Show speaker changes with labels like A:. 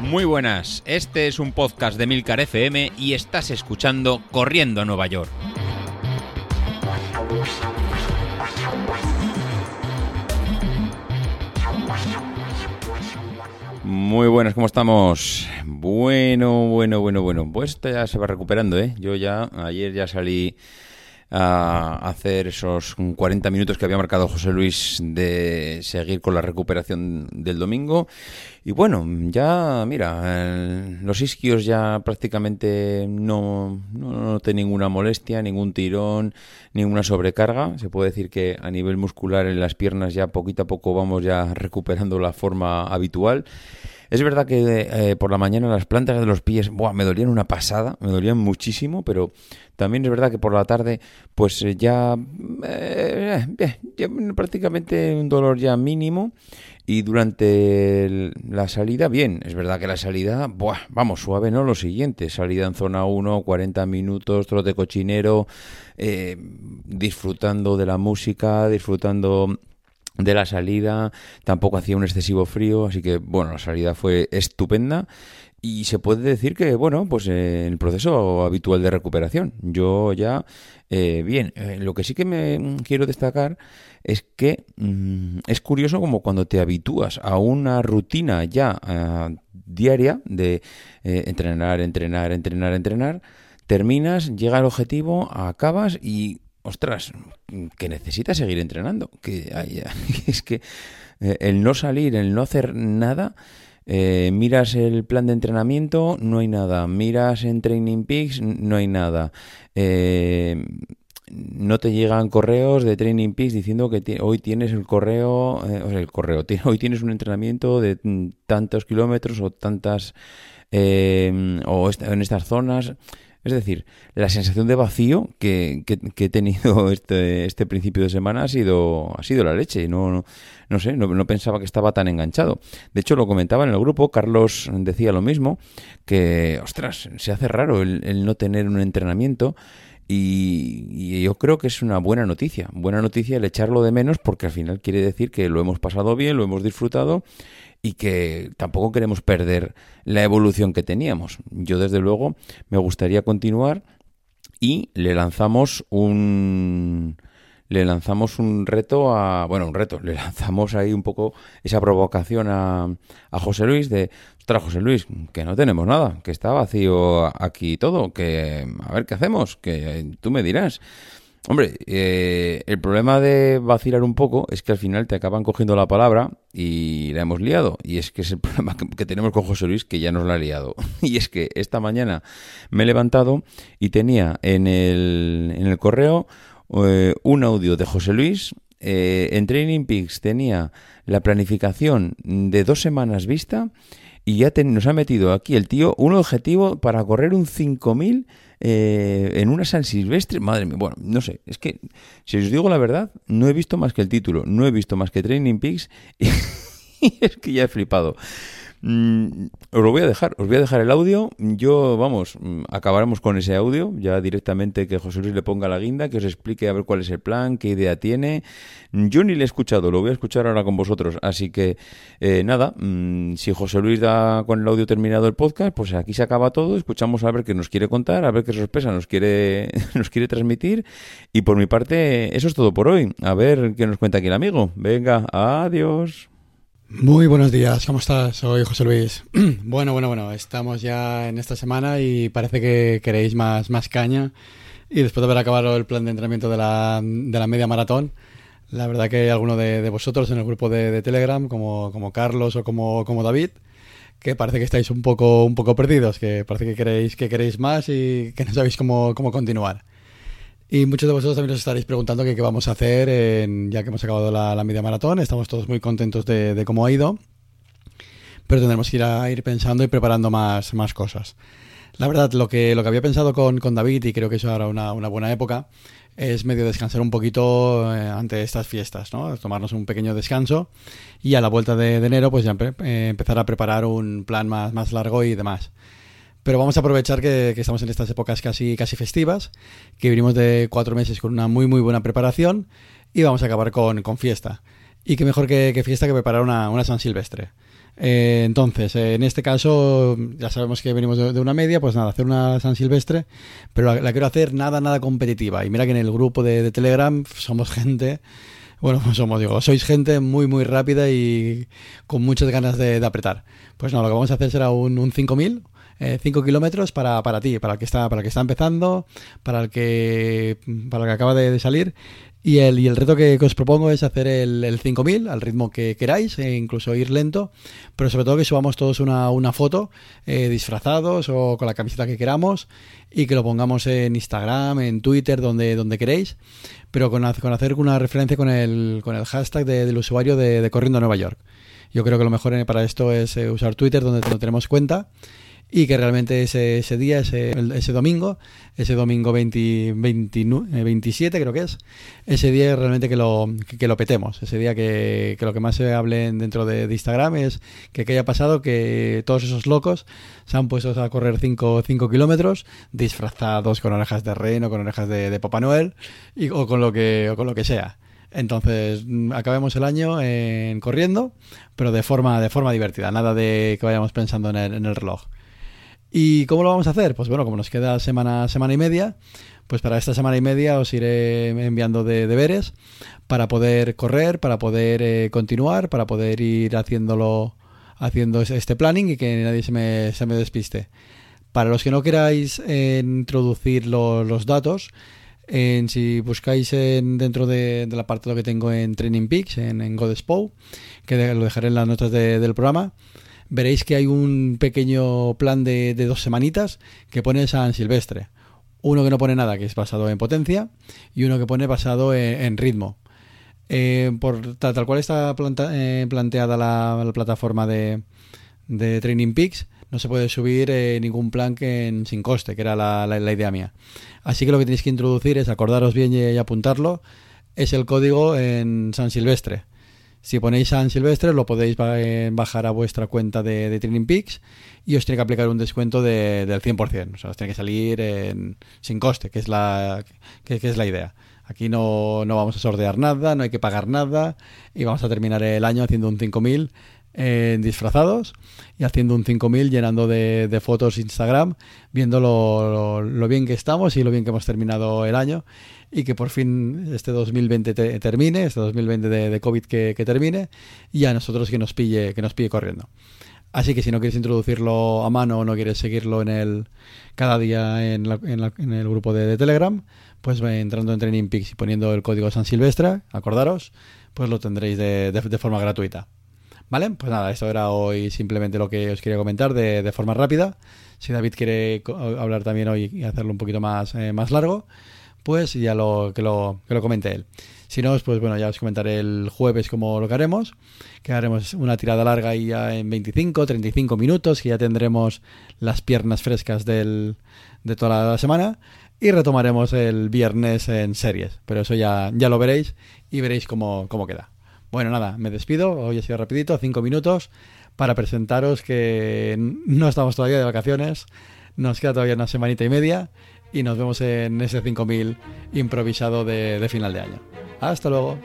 A: Muy buenas, este es un podcast de Milcar FM y estás escuchando Corriendo a Nueva York. Muy buenas, ¿cómo estamos? Bueno, bueno, bueno, bueno. Pues esto ya se va recuperando, ¿eh? Yo ya, ayer ya salí a hacer esos 40 minutos que había marcado José Luis de seguir con la recuperación del domingo. Y bueno, ya, mira, los isquios ya prácticamente no, no noté ninguna molestia, ningún tirón, ninguna sobrecarga. Se puede decir que a nivel muscular en las piernas ya poquito a poco vamos ya recuperando la forma habitual. Es verdad que eh, por la mañana las plantas de los pies buah, me dolían una pasada, me dolían muchísimo, pero también es verdad que por la tarde pues eh, ya, eh, ya prácticamente un dolor ya mínimo y durante la salida, bien, es verdad que la salida, buah, vamos, suave, ¿no? Lo siguiente, salida en zona 1, 40 minutos, trote cochinero, disfrutando de la música, disfrutando de la salida, tampoco hacía un excesivo frío, así que bueno, la salida fue estupenda y se puede decir que bueno, pues en el proceso habitual de recuperación, yo ya eh, bien, eh, lo que sí que me quiero destacar es que mm, es curioso como cuando te habitúas a una rutina ya eh, diaria de entrenar, entrenar, entrenar, entrenar, terminas, llega el objetivo, acabas y ostras, que necesitas seguir entrenando. Que es que eh, el no salir, el no hacer nada, eh, miras el plan de entrenamiento, no hay nada. Miras en Training Peaks, no hay nada. Eh, no te llegan correos de Training Peaks diciendo que hoy tienes el correo, o sea, el correo, hoy tienes un entrenamiento de tantos kilómetros o tantas, o en estas zonas. Es decir, la sensación de vacío que, he tenido este, este, principio de semana ha sido, ha sido la leche. No, no, sé, no, pensaba que estaba tan enganchado. De hecho, lo comentaba en el grupo, Carlos decía lo mismo, que, ostras, se hace raro el, no tener un entrenamiento. Y, y, yo creo que es una buena noticia, buena noticia el echarlo de menos porque al final quiere decir que lo hemos pasado bien, lo hemos disfrutado y que tampoco queremos perder la evolución que teníamos. Yo desde luego me gustaría continuar y le lanzamos un le lanzamos un reto a bueno un reto le lanzamos ahí un poco esa provocación a, a José Luis de ostras José Luis que no tenemos nada que está vacío aquí todo que a ver qué hacemos que tú me dirás Hombre, eh, el problema de vacilar un poco es que al final te acaban cogiendo la palabra y la hemos liado. Y es que es el problema que, tenemos con José Luis, que ya nos la ha liado. Y es que esta mañana me he levantado y tenía en el, en el correo eh, un audio de José Luis. Eh, en Training Peaks tenía la planificación de dos semanas vista y ya nos ha metido aquí el tío un objetivo para correr un 5000 eh, en una San Silvestre, madre mía, bueno, no sé, es que, si os digo la verdad, no he visto más que el título, no he visto más que Training Peaks y es que ya he flipado. Mm, os lo voy a dejar, os voy a dejar el audio. Yo, vamos, mm, acabaremos con ese audio, ya directamente que José Luis le ponga la guinda, que os explique a ver cuál es el plan, qué idea tiene. Yo ni le he escuchado, lo voy a escuchar ahora con vosotros. Así que, eh, nada, mm, si José Luis da con el audio terminado el podcast, pues aquí se acaba todo. Escuchamos a ver qué nos quiere contar, a ver qué sorpresa nos quiere, nos quiere transmitir. Y por mi parte, eso es todo por hoy. A ver qué nos cuenta aquí el amigo. Venga, adiós.
B: Muy buenos días, ¿cómo estás? Soy José Luis. bueno, bueno, bueno, estamos ya en esta semana y parece que queréis más, más caña. Y después de haber acabado el plan de entrenamiento de la, de la media maratón, la verdad que hay alguno de, vosotros en el grupo de, Telegram, como, como, Carlos o como, como David, que parece que estáis un poco, un poco perdidos, que parece que queréis, que queréis más y que no sabéis cómo, cómo continuar. Y muchos de vosotros también os estaréis preguntando qué, vamos a hacer ya que hemos acabado la, media maratón. Estamos todos muy contentos de, cómo ha ido, pero tendremos que ir pensando y preparando más, cosas. La verdad, lo que, lo que había pensado con, con David, y creo que eso ahora una, una buena época, es medio descansar un poquito eh, ante estas fiestas, ¿no? Tomarnos un pequeño descanso y a la vuelta de, enero pues ya eh, empezar a preparar un plan más, más largo y demás. Pero vamos a aprovechar que, estamos en estas épocas casi, casi festivas, que venimos de cuatro meses con una muy muy buena preparación y vamos a acabar con, con fiesta. Y qué mejor que, fiesta que preparar una, una San Silvestre. Eh, entonces, en este caso, ya sabemos que venimos de, una media, pues nada, hacer una San Silvestre, pero la, quiero hacer nada, nada competitiva. Y mira que en el grupo de, Telegram somos gente, bueno, somos, digo, sois gente muy, muy rápida y con muchas ganas de, apretar. Pues no, lo que vamos a hacer será un, un 5000, 5 eh, kilómetros para, para ti, para el que está, para el que está empezando, para el que, para el que acaba de salir y el, y el reto que, os propongo es hacer el, el 5000 al ritmo que queráis, e incluso ir lento, pero sobre todo que subamos todos una, una foto eh, disfrazados o con la camiseta que queramos y que lo pongamos en Instagram, en Twitter, donde, donde queréis, pero con, con hacer una referencia con el, con el hashtag del usuario de, Corriendo a Nueva York. Yo creo que lo mejor para esto es eh, usar Twitter, donde tenemos cuenta y que realmente ese, ese día, ese, ese domingo, ese domingo 20, 27 eh, creo que es, ese día realmente que lo, que, lo petemos, ese día que, que, lo que más se hable dentro de, Instagram es que, que haya pasado que todos esos locos se han puesto a correr 5 kilómetros disfrazados con orejas de reno, con orejas de, de Papá Noel y, o, con lo que, o con lo que sea. Entonces, mm, acabemos el año en corriendo, pero de forma, de forma divertida, nada de que vayamos pensando en el reloj. ¿Y cómo lo vamos a hacer? Pues bueno, como nos queda semana, semana y media, pues para esta semana y media os iré enviando de deberes para poder correr, para poder eh, continuar, para poder ir haciéndolo, haciendo este planning y que nadie se me, se me despiste. Para los que no queráis eh, introducir los datos, en, si buscáis en, dentro de, del apartado que tengo en Training Peaks, en, en que lo dejaré en las notas del programa, veréis que hay un pequeño plan de, dos semanitas que pone San Silvestre. Uno que no pone nada, que es basado en potencia, y uno que pone basado en, ritmo. Eh, por tal, cual está eh, planteada la, plataforma de, Training Peaks, no se puede subir eh, ningún plan que sin coste, que era la, la, idea mía. Así que lo que tenéis que introducir es acordaros bien y apuntarlo, es el código en San Silvestre. Si ponéis San Silvestre, lo podéis eh, bajar a vuestra cuenta de, de Peaks y os tiene que aplicar un descuento del 100%. O sea, os tiene que salir sin coste, que es la, que, es la idea. Aquí no, no, vamos a sortear nada, no hay que pagar nada y vamos a terminar el año haciendo un 5000 eh, disfrazados y haciendo un 5000 llenando de, fotos Instagram, viendo lo, lo, bien que estamos y lo bien que hemos terminado el año y que por fin este 2020 termine, este 2020 de, de COVID que, termine y a nosotros que nos pille, que nos pille corriendo. Así que si no quieres introducirlo a mano o no quieres seguirlo en el cada día en, en, el grupo de, Telegram, pues entrando en Training Peaks y poniendo el código San Silvestre, acordaros, pues lo tendréis de, forma gratuita. ¿Vale? Pues nada, esto era hoy simplemente lo que os quería comentar de, de forma rápida. Si David quiere hablar también hoy y hacerlo un poquito más, eh, más largo, pues ya lo, que, lo, que lo comente él. Si no, pues bueno, ya os comentaré el jueves cómo lo que haremos, que haremos una tirada larga y ya en 25, 35 minutos, que ya tendremos las piernas frescas del, de toda la semana y retomaremos el viernes en series, pero eso ya, ya lo veréis y veréis cómo, cómo queda. Bueno, nada, me despido, hoy ha sido rapidito, 5 minutos, para presentaros que no estamos todavía de vacaciones, nos queda todavía una semanita y media y nos vemos en ese 5000 improvisado de final de año. Hasta luego.